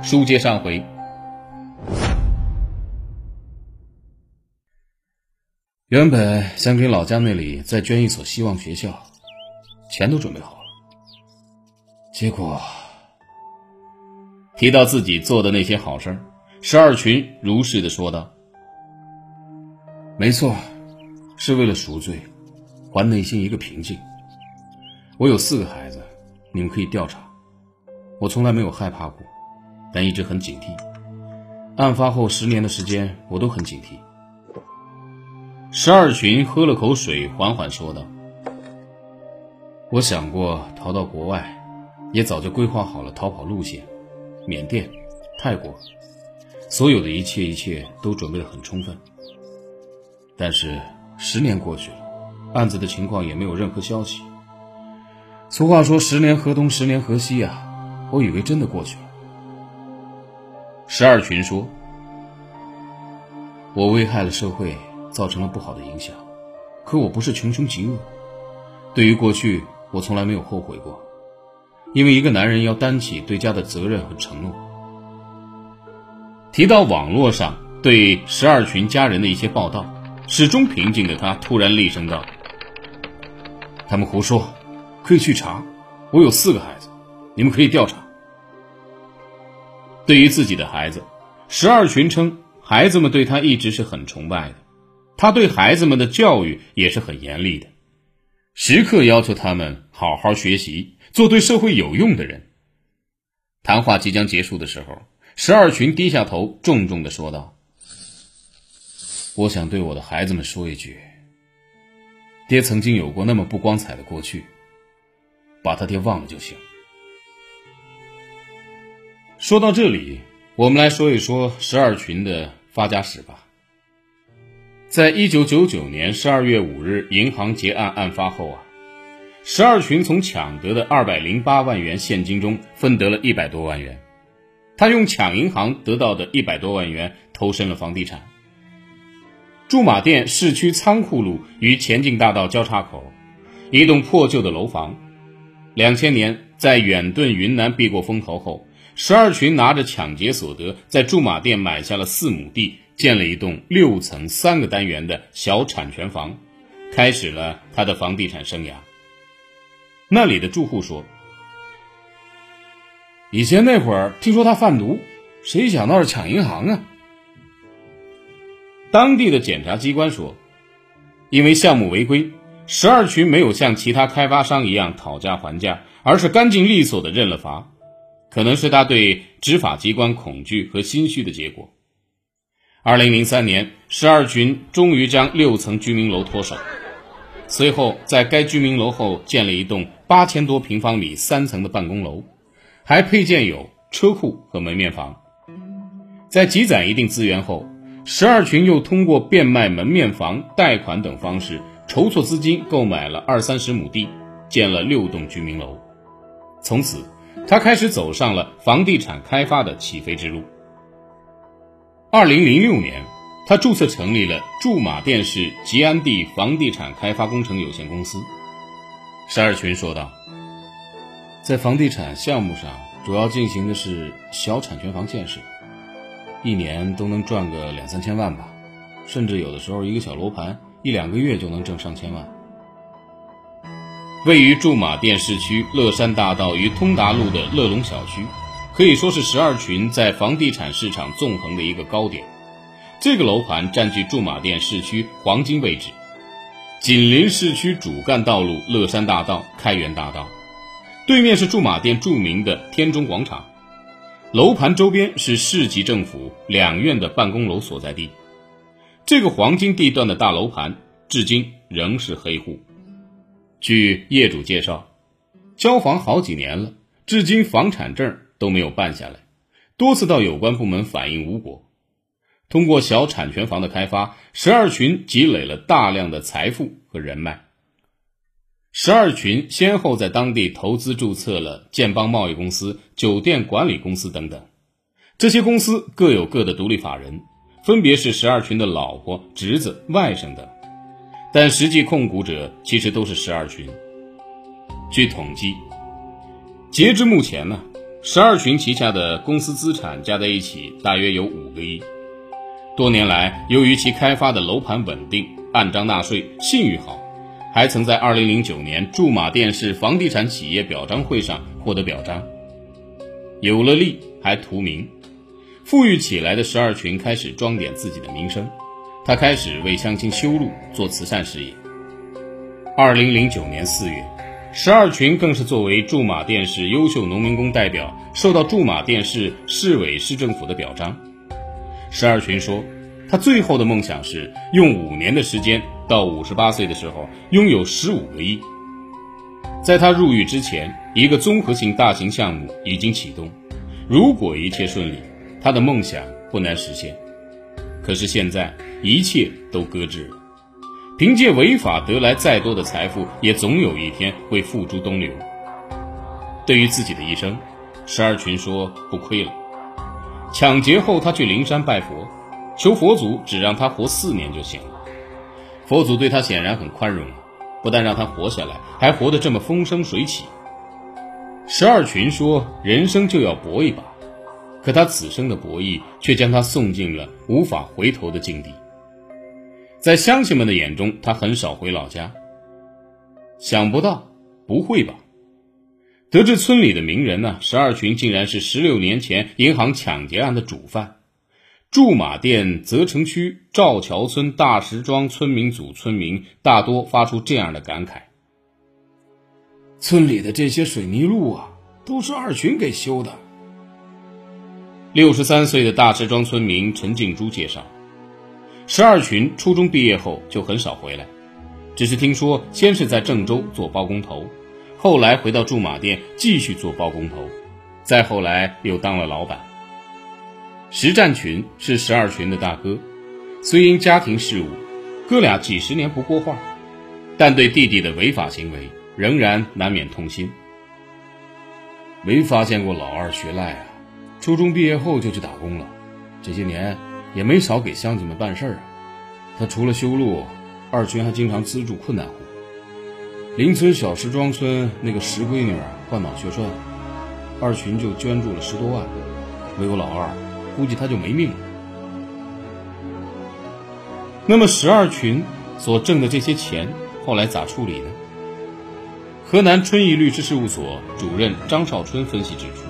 书接上回，原本想给老家那里再捐一所希望学校，钱都准备好了。结果提到自己做的那些好事，十二群如是的说道：“没错，是为了赎罪，还内心一个平静。我有四个孩子，你们可以调查。我从来没有害怕过。”但一直很警惕。案发后十年的时间，我都很警惕。十二群喝了口水，缓缓说道：“我想过逃到国外，也早就规划好了逃跑路线，缅甸、泰国，所有的一切一切都准备得很充分。但是十年过去了，案子的情况也没有任何消息。俗话说‘十年河东，十年河西’啊，我以为真的过去了。”十二群说：“我危害了社会，造成了不好的影响，可我不是穷凶极恶。对于过去，我从来没有后悔过，因为一个男人要担起对家的责任和承诺。”提到网络上对十二群家人的一些报道，始终平静的他突然厉声道：“他们胡说，可以去查。我有四个孩子，你们可以调查。”对于自己的孩子，十二群称孩子们对他一直是很崇拜的，他对孩子们的教育也是很严厉的，时刻要求他们好好学习，做对社会有用的人。谈话即将结束的时候，十二群低下头，重重的说道：“我想对我的孩子们说一句，爹曾经有过那么不光彩的过去，把他爹忘了就行。”说到这里，我们来说一说十二群的发家史吧。在一九九九年十二月五日银行劫案案发后啊，十二群从抢得的二百零八万元现金中分得了一百多万元，他用抢银行得到的一百多万元投身了房地产。驻马店市区仓库路与前进大道交叉口，一栋破旧的楼房，两千年在远遁云南避过风头后。十二群拿着抢劫所得，在驻马店买下了四亩地，建了一栋六层三个单元的小产权房，开始了他的房地产生涯。那里的住户说：“以前那会儿听说他贩毒，谁想到是抢银行啊？”当地的检察机关说：“因为项目违规，十二群没有像其他开发商一样讨价还价，而是干净利索的认了罚。”可能是他对执法机关恐惧和心虚的结果。二零零三年，十二群终于将六层居民楼脱手，随后在该居民楼后建了一栋八千多平方米三层的办公楼，还配建有车库和门面房。在积攒一定资源后，十二群又通过变卖门面房、贷款等方式筹措资金，购买了二三十亩地，建了六栋居民楼，从此。他开始走上了房地产开发的起飞之路。二零零六年，他注册成立了驻马店市吉安地房地产开发工程有限公司。十二群说道：“在房地产项目上，主要进行的是小产权房建设，一年都能赚个两三千万吧，甚至有的时候一个小楼盘一两个月就能挣上千万。”位于驻马店市区乐山大道与通达路的乐龙小区，可以说是十二群在房地产市场纵横的一个高点。这个楼盘占据驻马店市区黄金位置，紧邻市区主干道路乐山大道、开元大道，对面是驻马店著名的天中广场。楼盘周边是市级政府两院的办公楼所在地。这个黄金地段的大楼盘，至今仍是黑户。据业主介绍，交房好几年了，至今房产证都没有办下来，多次到有关部门反映无果。通过小产权房的开发，十二群积累了大量的财富和人脉。十二群先后在当地投资注册了建邦贸易公司、酒店管理公司等等，这些公司各有各的独立法人，分别是十二群的老婆、侄子、外甥等。但实际控股者其实都是十二群。据统计，截至目前呢，十二群旗下的公司资产加在一起大约有五个亿。多年来，由于其开发的楼盘稳定、按章纳税、信誉好，还曾在2009年驻马店市房地产企业表彰会上获得表彰。有了利，还图名，富裕起来的十二群开始装点自己的名声。他开始为乡亲修路、做慈善事业。2009年4月，十二群更是作为驻马店市优秀农民工代表，受到驻马店市市委市政府的表彰。十二群说，他最后的梦想是用五年的时间，到五十八岁的时候拥有十五个亿。在他入狱之前，一个综合性大型项目已经启动，如果一切顺利，他的梦想不难实现。可是现在一切都搁置了，凭借违法得来再多的财富，也总有一天会付诸东流。对于自己的一生，十二群说不亏了。抢劫后，他去灵山拜佛，求佛祖只让他活四年就行了。佛祖对他显然很宽容，不但让他活下来，还活得这么风生水起。十二群说：“人生就要搏一把。”可他此生的博弈，却将他送进了无法回头的境地。在乡亲们的眼中，他很少回老家。想不到，不会吧？得知村里的名人呢，十二群竟然是十六年前银行抢劫案的主犯。驻马店泽城区赵桥村大石庄村民组村民大多发出这样的感慨：村里的这些水泥路啊，都是二群给修的。六十三岁的大石庄村民陈静珠介绍，十二群初中毕业后就很少回来，只是听说先是在郑州做包工头。后来回到驻马店继续做包工头，再后来又当了老板。石占群是十二群的大哥，虽因家庭事务，哥俩几十年不过话，但对弟弟的违法行为仍然难免痛心。没发现过老二学赖啊，初中毕业后就去打工了，这些年也没少给乡亲们办事儿啊。他除了修路，二群还经常资助困难户。邻村小石庄村那个石闺女啊，患脑血栓，二群就捐助了十多万。没有老二，估计她就没命了。那么十二群所挣的这些钱，后来咋处理呢？河南春义律师事务所主任张少春分析指出，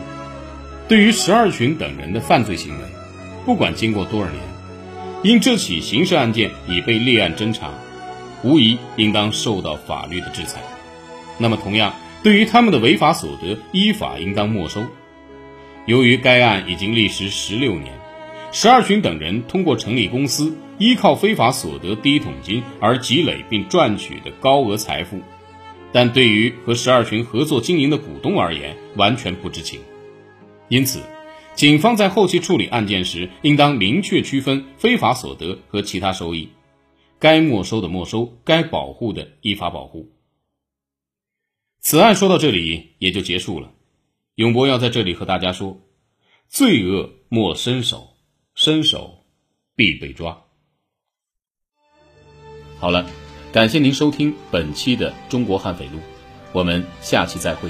对于十二群等人的犯罪行为，不管经过多少年，因这起刑事案件已被立案侦查。无疑应当受到法律的制裁。那么，同样对于他们的违法所得，依法应当没收。由于该案已经历时十六年，十二群等人通过成立公司，依靠非法所得第一桶金而积累并赚取的高额财富，但对于和十二群合作经营的股东而言，完全不知情。因此，警方在后期处理案件时，应当明确区分非法所得和其他收益。该没收的没收，该保护的依法保护。此案说到这里也就结束了。永博要在这里和大家说：罪恶莫伸手，伸手必被抓。好了，感谢您收听本期的《中国悍匪录》，我们下期再会。